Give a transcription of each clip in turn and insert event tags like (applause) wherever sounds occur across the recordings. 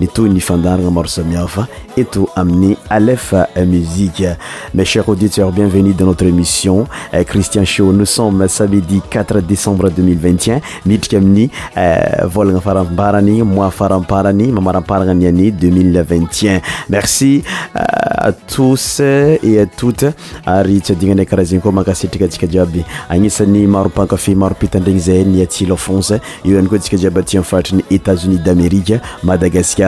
iterieeutreéissionristin euh, nosomm samedi 4 décembre 201 niika aminnyoaafaramparanymoi euh, faramparany mamaraparanany ane 201 merci euh, tos et tote aytyahyinyyiyiia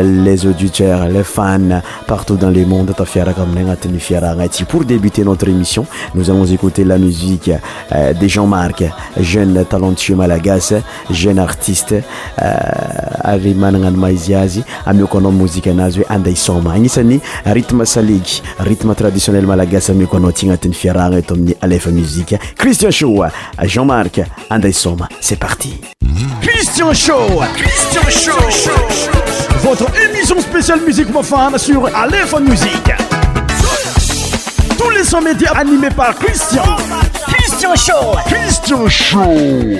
les auditeurs les fans partout dans le monde tafiaraka aminay pour débuter notre émission nous allons écouter la musique euh, de Jean-Marc jeune talentueux malagasy jeune artiste ary managna ny maizy azy musique anao mozika soma agnisan'ny rythme saligy rythme traditionnel malagasy amiako Tingatin ty et fiarahagna eto à alefa musique Christian Choua, Jean-Marc anday soma c'est parti Christian Show. Christian Show. Votre émission spéciale musique pour sur Aléphone Musique. Tous les 100 médias animés par Christian. Christian Show. Christian Show.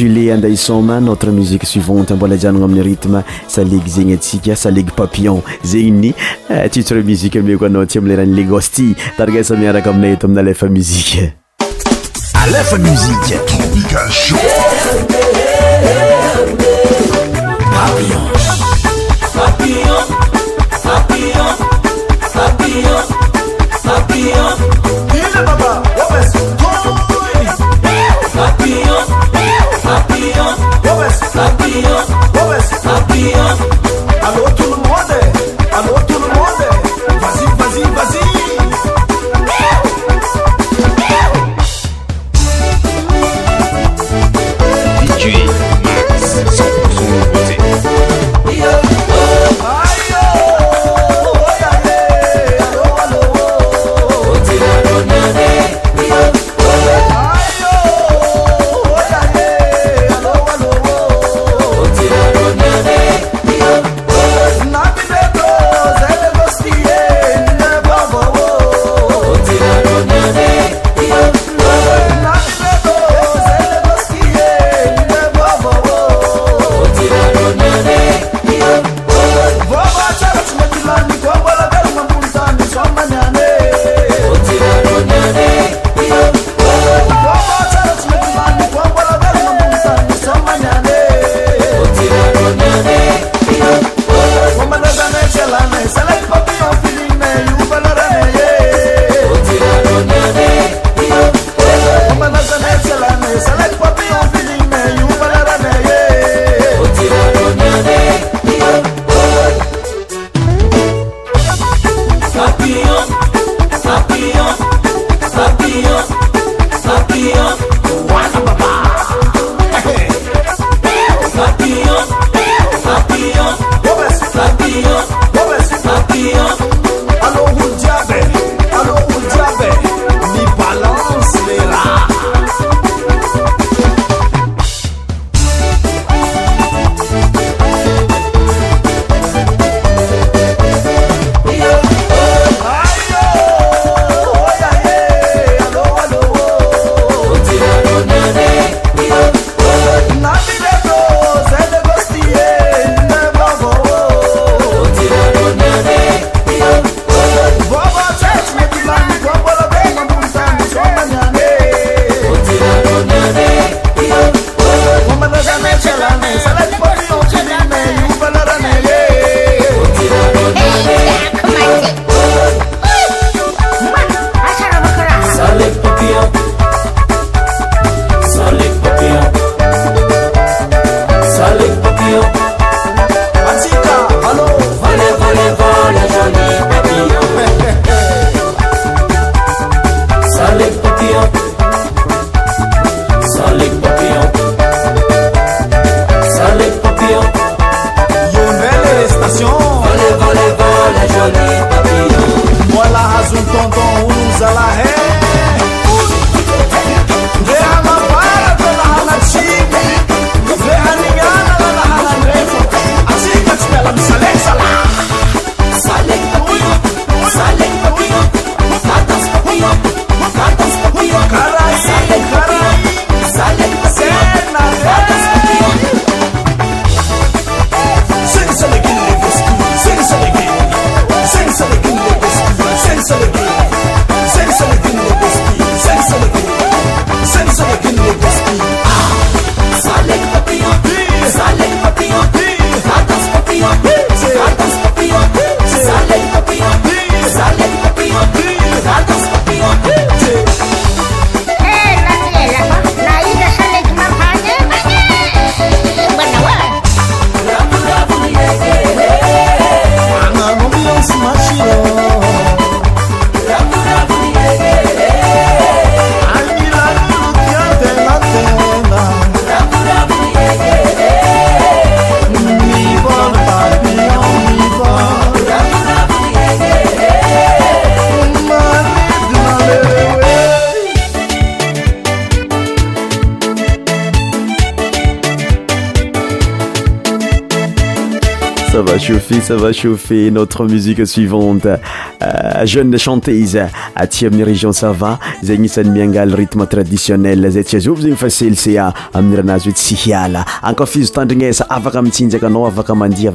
le anday some notre musiqe suivante mbola ajanona amin'y rithme salegy zegny atsika saleg papillon zegny ny eh, titre musike ame koa anao tsy amilerainy legosti tarikasami araka aminay eto amin'y alefa mizike alefa msik e sava chae notre msie suivantejeuechants t amiy réion sava zany isan'y mingay rt traditionezay tsyazo zeny fa ceceamranazy oetsy hiaaaafizotandineaftsjayeaye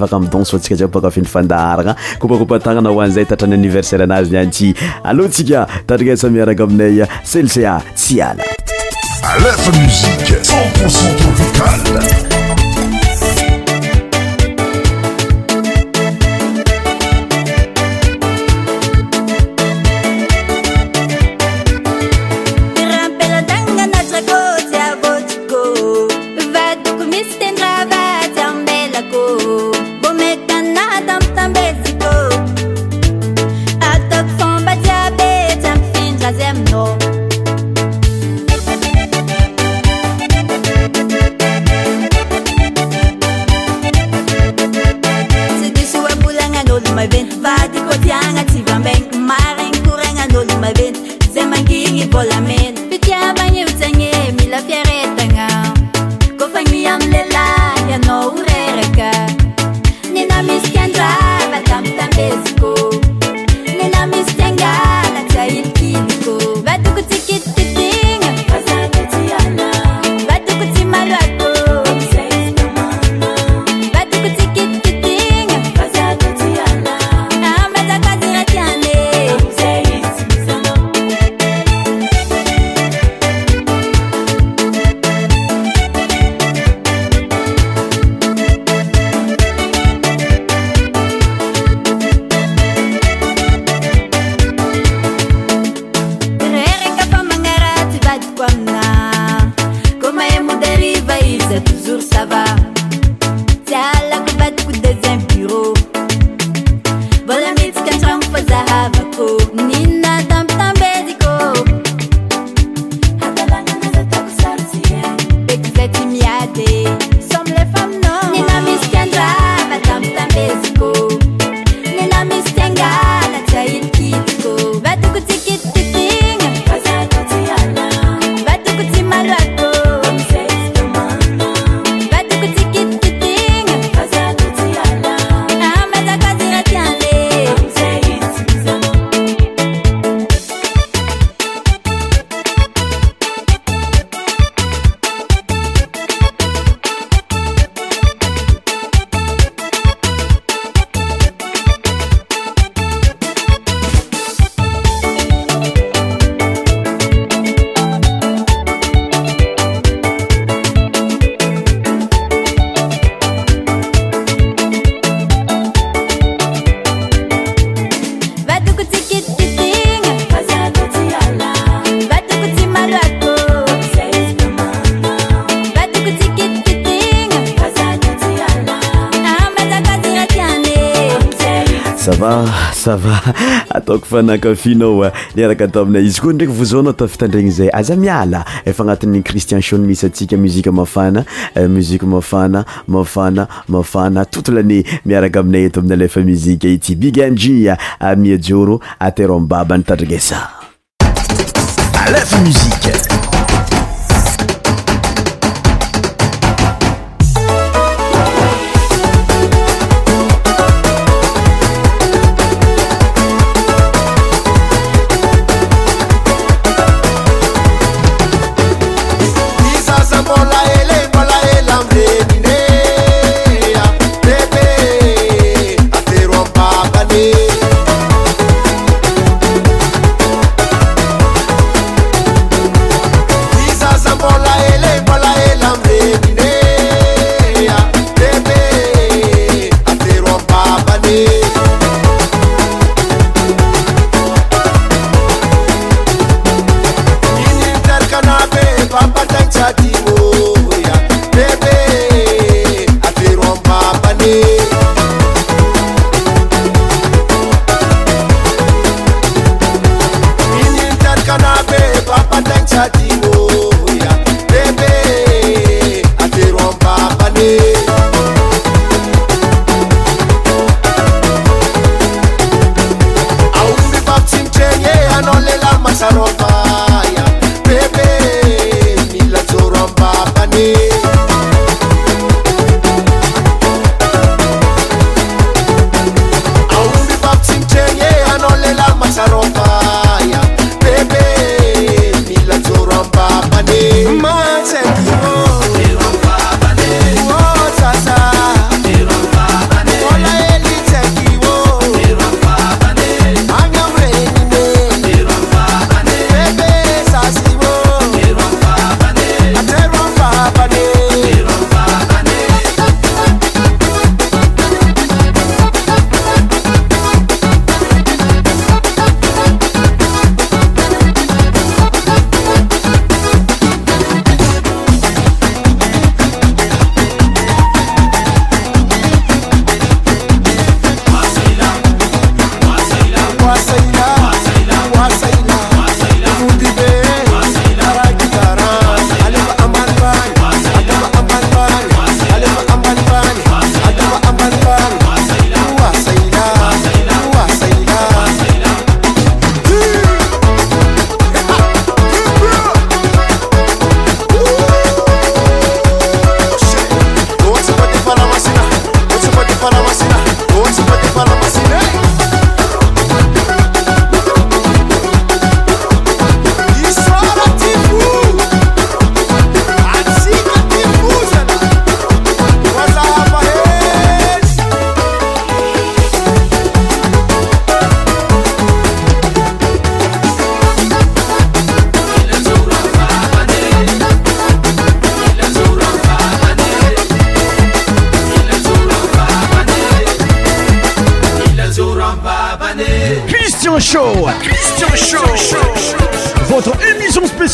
sava sava ataoko fanakafinaoa eh. niaraka ata aminay izy koa ndraiky vozaonao tafitandraigna zay aza miala efa eh, agnatin'ny cristian shon misy atsika muzika mafana eh, muzika mafana mafana mafana tontolany miaraka aminay eto aminy alefa muzika ity bigyanji a miajioro atero ambaba ny tadragesa alefa mzik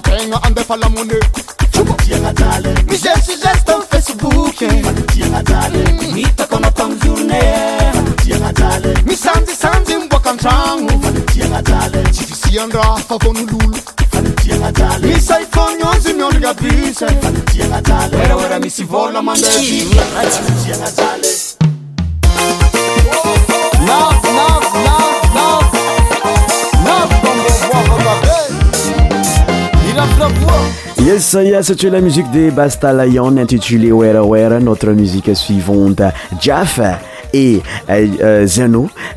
tegna andefalamone mizesyzesytan facebook mitakonaokan zorne misanjisany mboakantragno syfisian-dra favonalolo misaifononze miônoapisyerara misy vôla maninysaa yessayà cetu la musique de bastalayon intitulé wera were notre musique suivante jaff et euh, euh, zano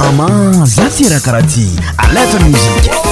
أما زتيركرتي علاة الميجيك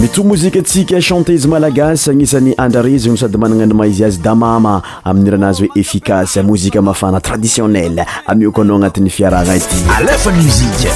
mitoa hmm. mozika atsika chante izy malagasy agnisan'ny andrarizigno sady managna any maizy azy damama amin'ny iranazy hoe efficasy mozika mafana traditionnele amioko anao agnatin'ny fiarahgna ity alefanymosik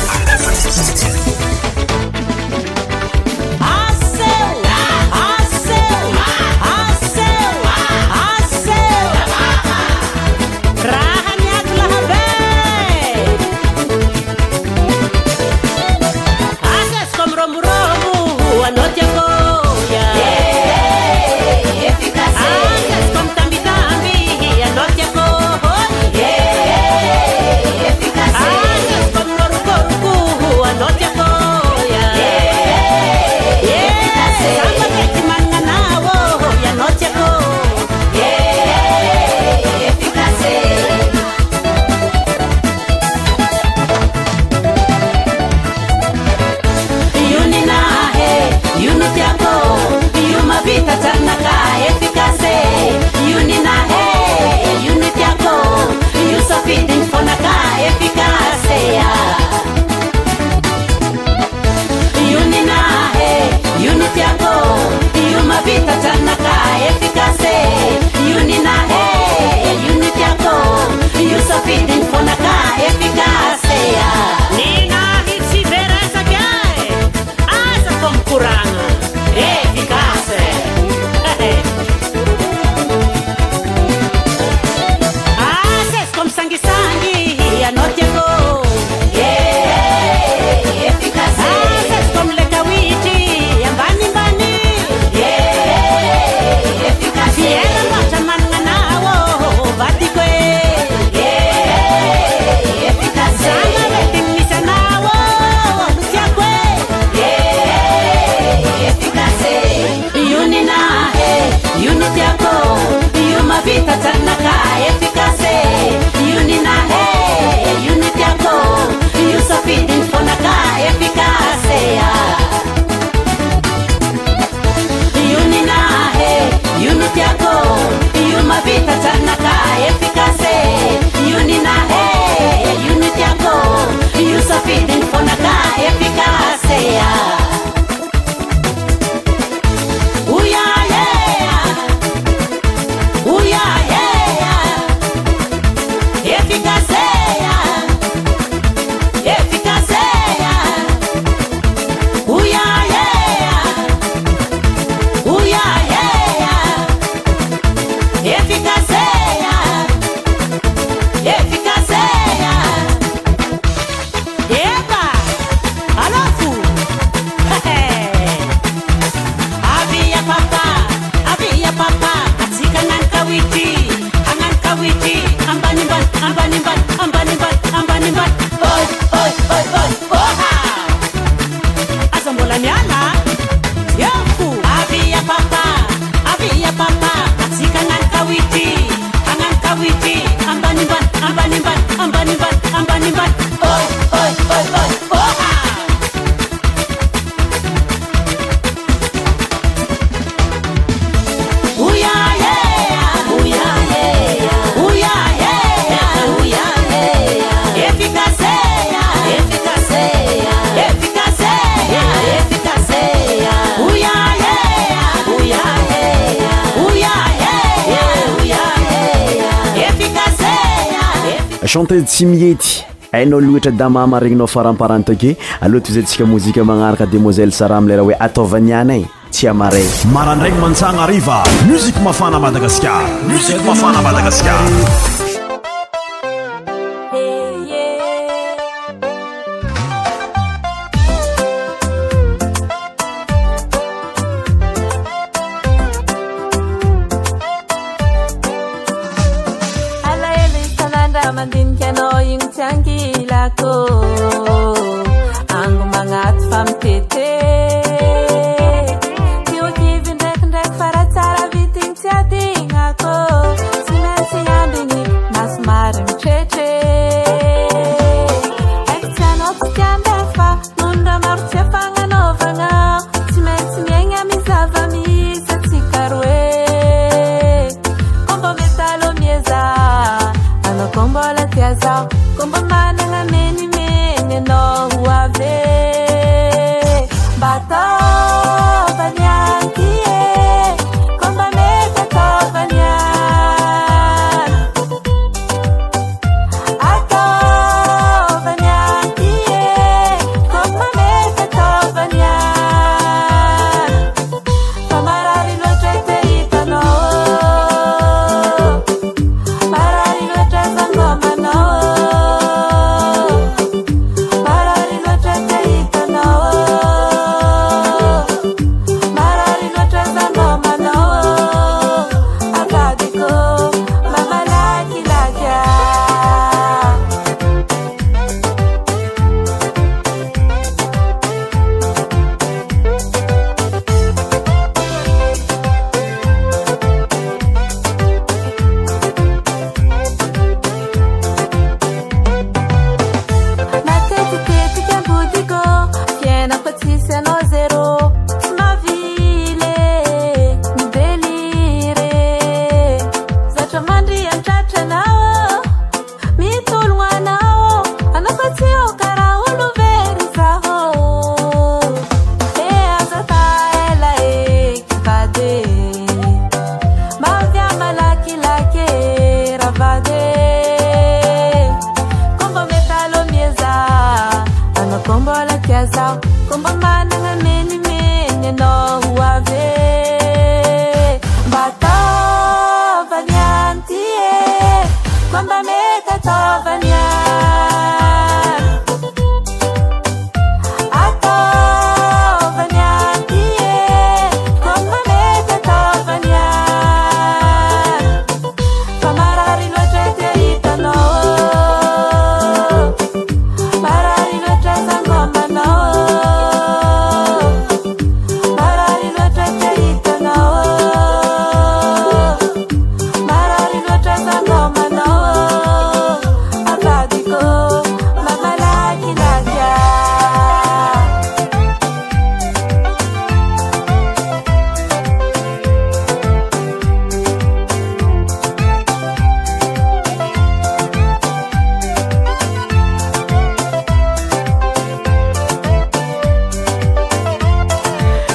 chanteuse tsy mihety hainao loetra damama regninao faramparany take aloha to izay ntsika mozika magnaraka demoiselle sarahamleraha hoe ataovaniana i tsy a maray marandraigny mantsagna ariva moziko mafana madagaskara mosiko mafana madagaskara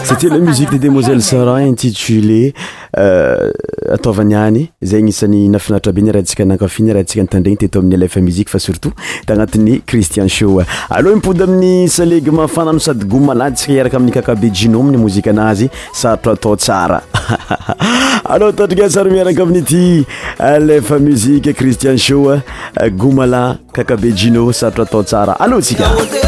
satia le musique de demoiselle saran intitlé euh, atvaniany zay gnisan'ny nafinaitra be y raha ntsika nakafiny rahantsika ntandreny teto amin'y lfa mzi fa surtot anat'ycristian mpyamifanasadysaarakaamiy kaabe immzsarotrtsaymirakaamityaritienhabe jisaotrt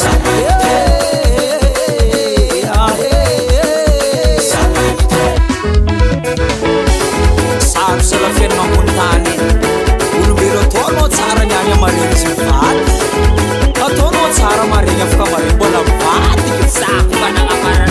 saro selafennakontane olobelo to no tshara nyanya marenzy baty ata no tshara maregnya faka marebonabaty kisa fanakamaran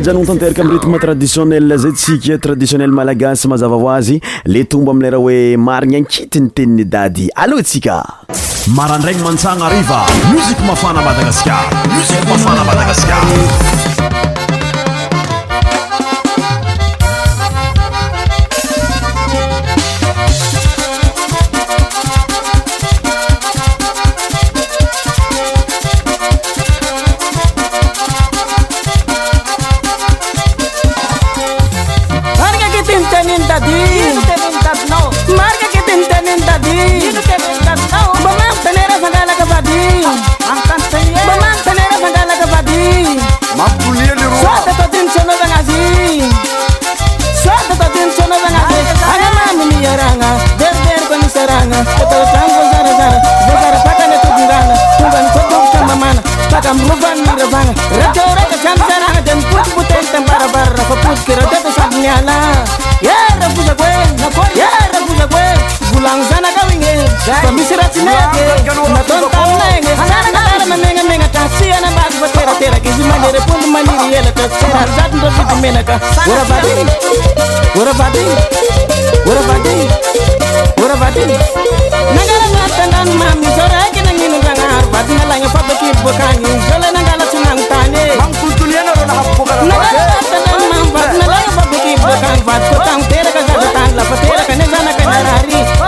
janana tanteraka ami reti ma traditionnel zay tsika traditionnel malagasyy mazava hoazy le tombo ami'leraha hoe marigny ankitiny teniny dady alloha atsika marandraigny mantsagna ariva muziko mafana madagasikara mosiko mafana madagasikara famisyratimenatntlge rnamengamena ka siana baka fatraterakzarprmanelakardmenaka nangaramatanganmamisoraknanenorradnalan fabekeibozalanangalatnnota nagatnnmamadnalfabekeibanadtorakaaaka neakaarar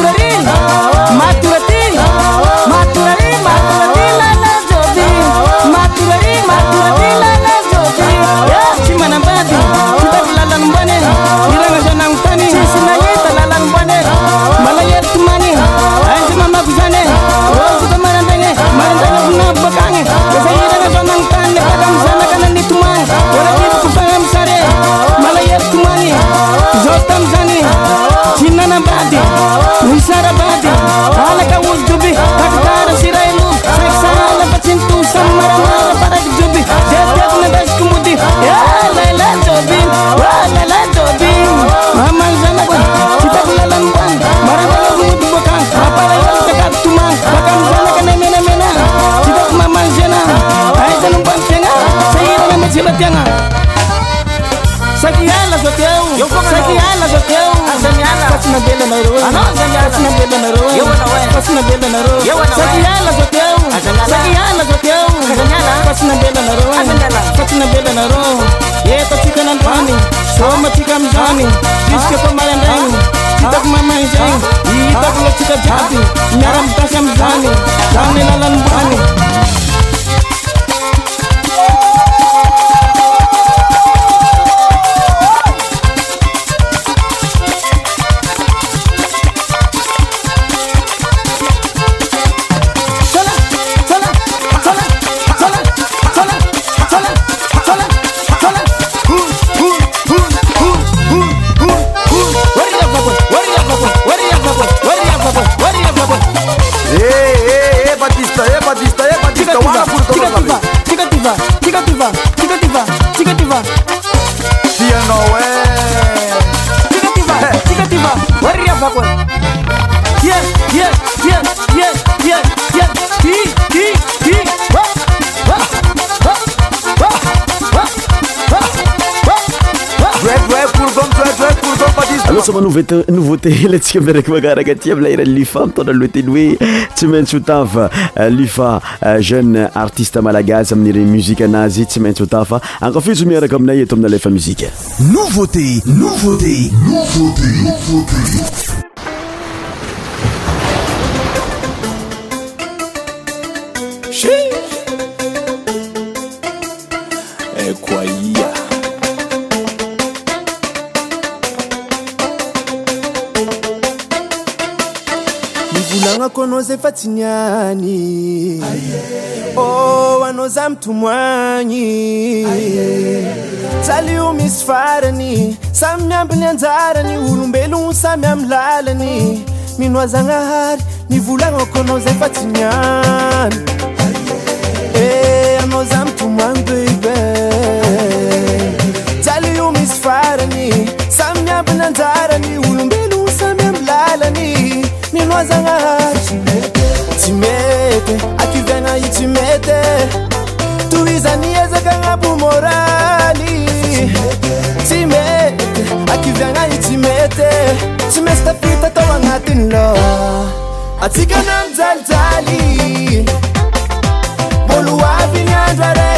n ¡Vamos! mamalsanako citab nalanban maraalasmud bokan mapalaakaka tuman kakamanakana menamena citab mamalsana kadanban taga sayita meteɓa tanga zteeerzatezatefatsnabelanar fatsinabelanare etatsika nadroany somatsika ami'zany izkpamaryndragny itako mama zany hitako ah. ah. ah. lotsika jiaby miara-mitasy amin'zany zanynylalan'nymboany oa novat nouveauté lantsika (laughs) amin'y araiky makaraka aty amilay irany lufa mitondra loa teloe tsy maintsy ho ta fa lufa jeune artiste malagazy amin'nyreny muzique anazy tsy maintsy ho ta fa ankafizo omiaraka aminay aatao aina lefa muziqe nouveauté nouveauté nuveautéat a anao a moo oh, misy faany samy miampinyanjarany olombeloo samy amy aany nohaynaoayf son misyaanysamy miampinyanjarany olombeloo samy am lalany minozanahay mety akivyagnai tymety tohizani ezakagnabo môraly tsymety akivyagnai tymety tsy mesytafita taoagnatyny loa atsikanany jalijaly bôloabygnyandro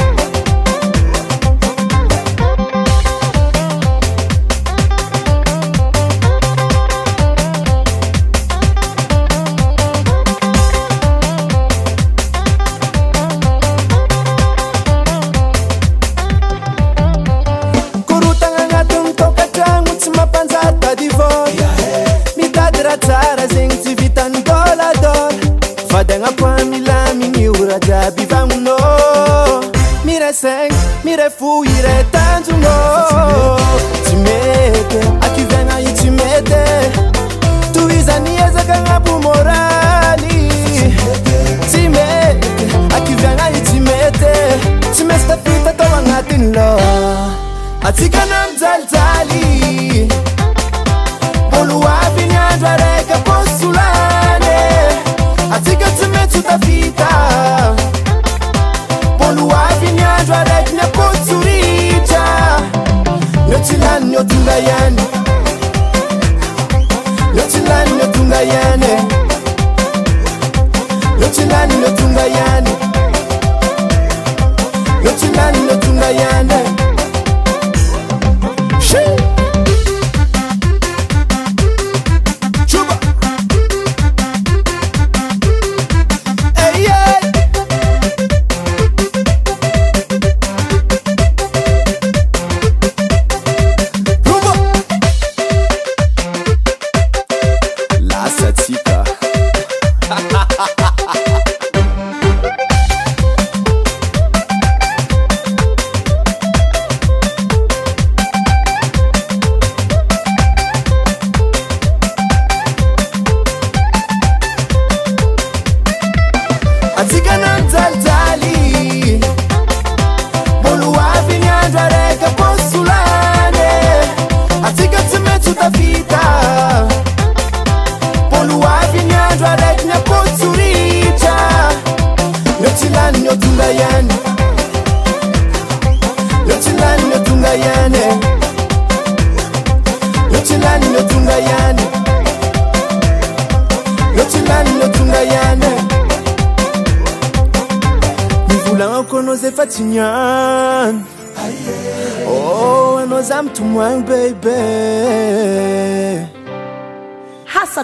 adabivauno mirese mirefuire tantunoiete akiviaai cimete tuizaniezakanabu morali ieakiiaaicimete cmestaitatovagatinlo azikanamzalzali poluapinadrarekapostulane azika cimezutafita y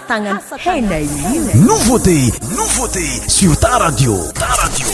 nous vote nou vote sur ta radio ta radio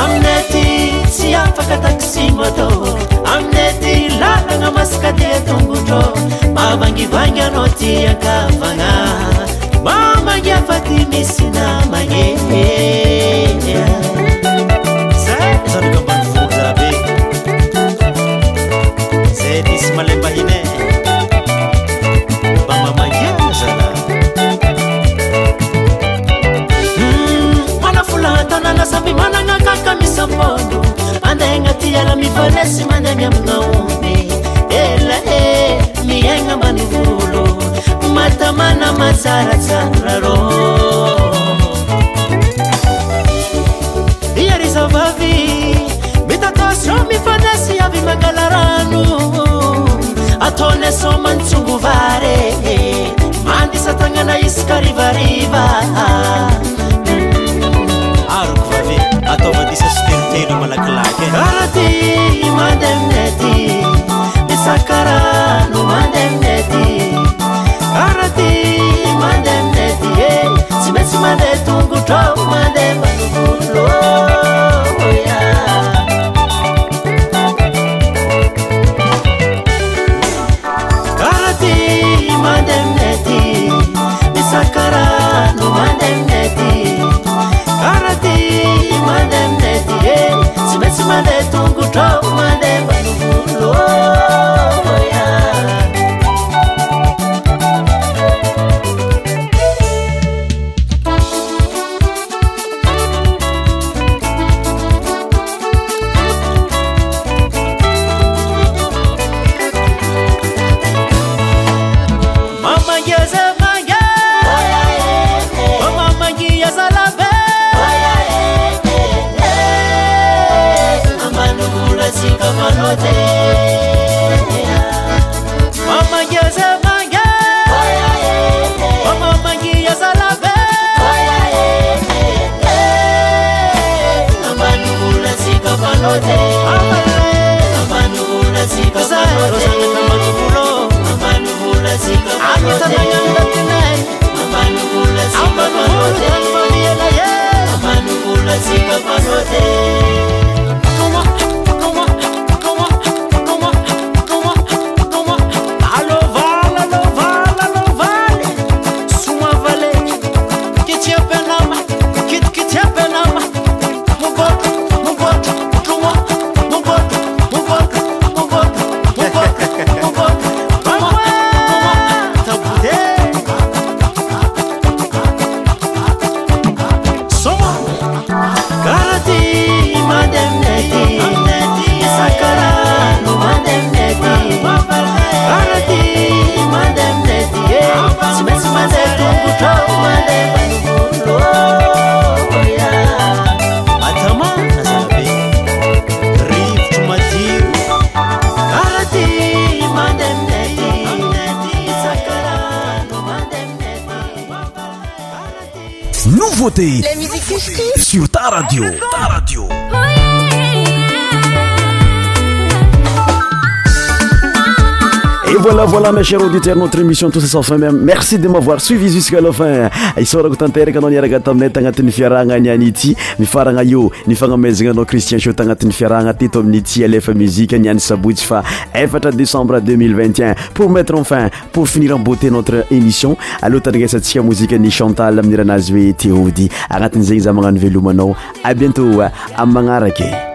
amineaty syafakataksimatô amineaty lalana masykatetongoro mavangyvangana ty aka vagna mamanafaty misyna maneaz manana kaka misaponomandegna ty ala mifanesy mandeha mi aminaomby elae miagna mbanivolo matamanamajarajararô iaryzavavy mitataso mifaasy avy magala rano ataonysomany tsombovaree mandisatagnana isykarivariva tomadisastemtedi malaklakearati mandemneti esakaranu mandemneti arati mandemneti simesimade tungudo mandem encima de tu cher auditeur notre émission tousa safinmm merci de mavoir suivi jusqu'lafin isorako tanteraka anao niarakata aminay tagnatin'ny fiarahagna ny any ity mifaragna eo nifagnamezananao cristiensho tagnatin'ny fiarahagna teto amin'ity alefa muzike ni any sabotsy fa efatra décembre 2021 pour mettre enfin pour finir en boute notre émission alea tananesantsika mozike ny chantal aminiranazy hoe tiody agnatin' zegny za magnano velomanao a bientôt ami magnaraky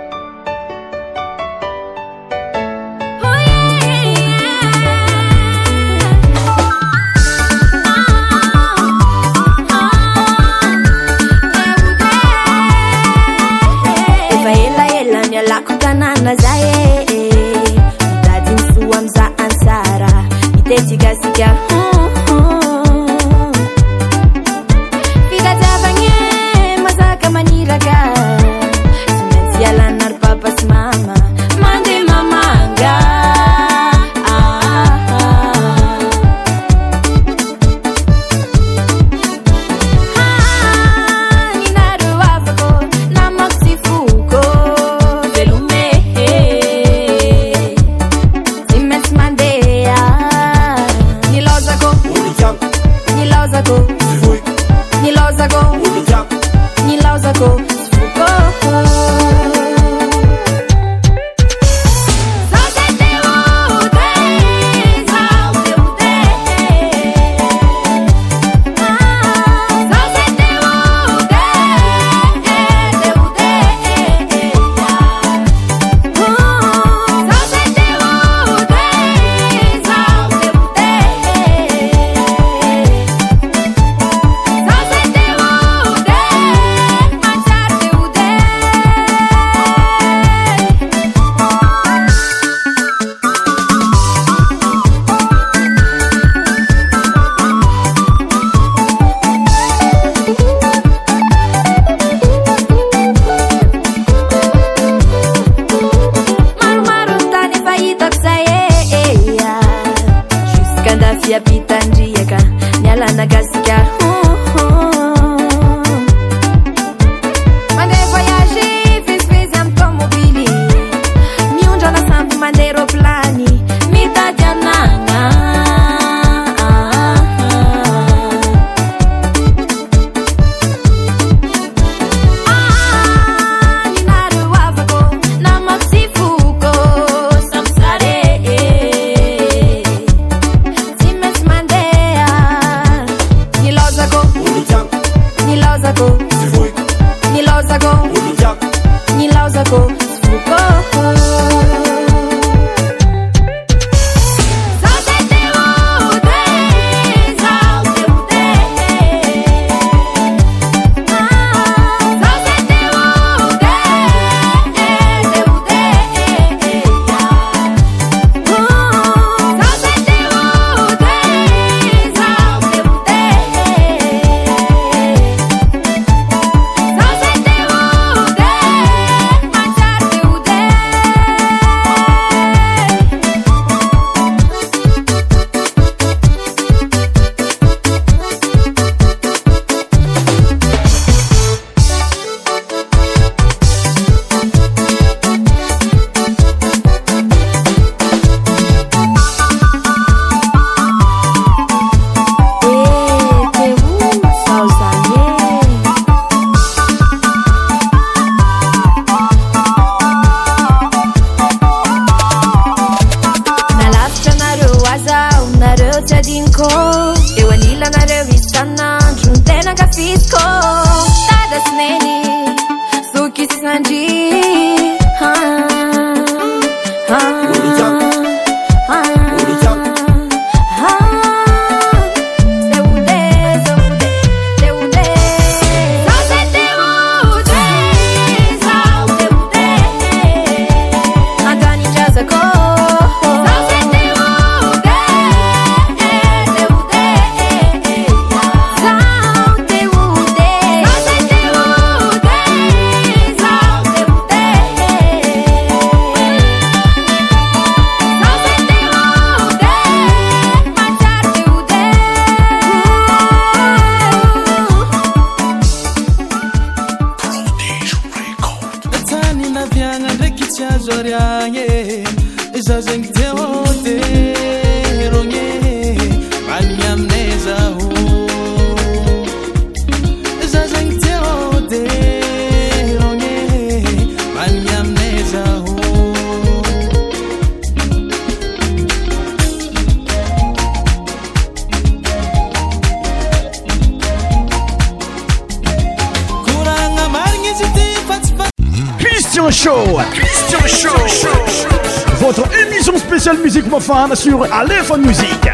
sur alephone musique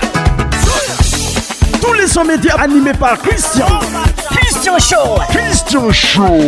tous les son média animés par christian ristian how cristian show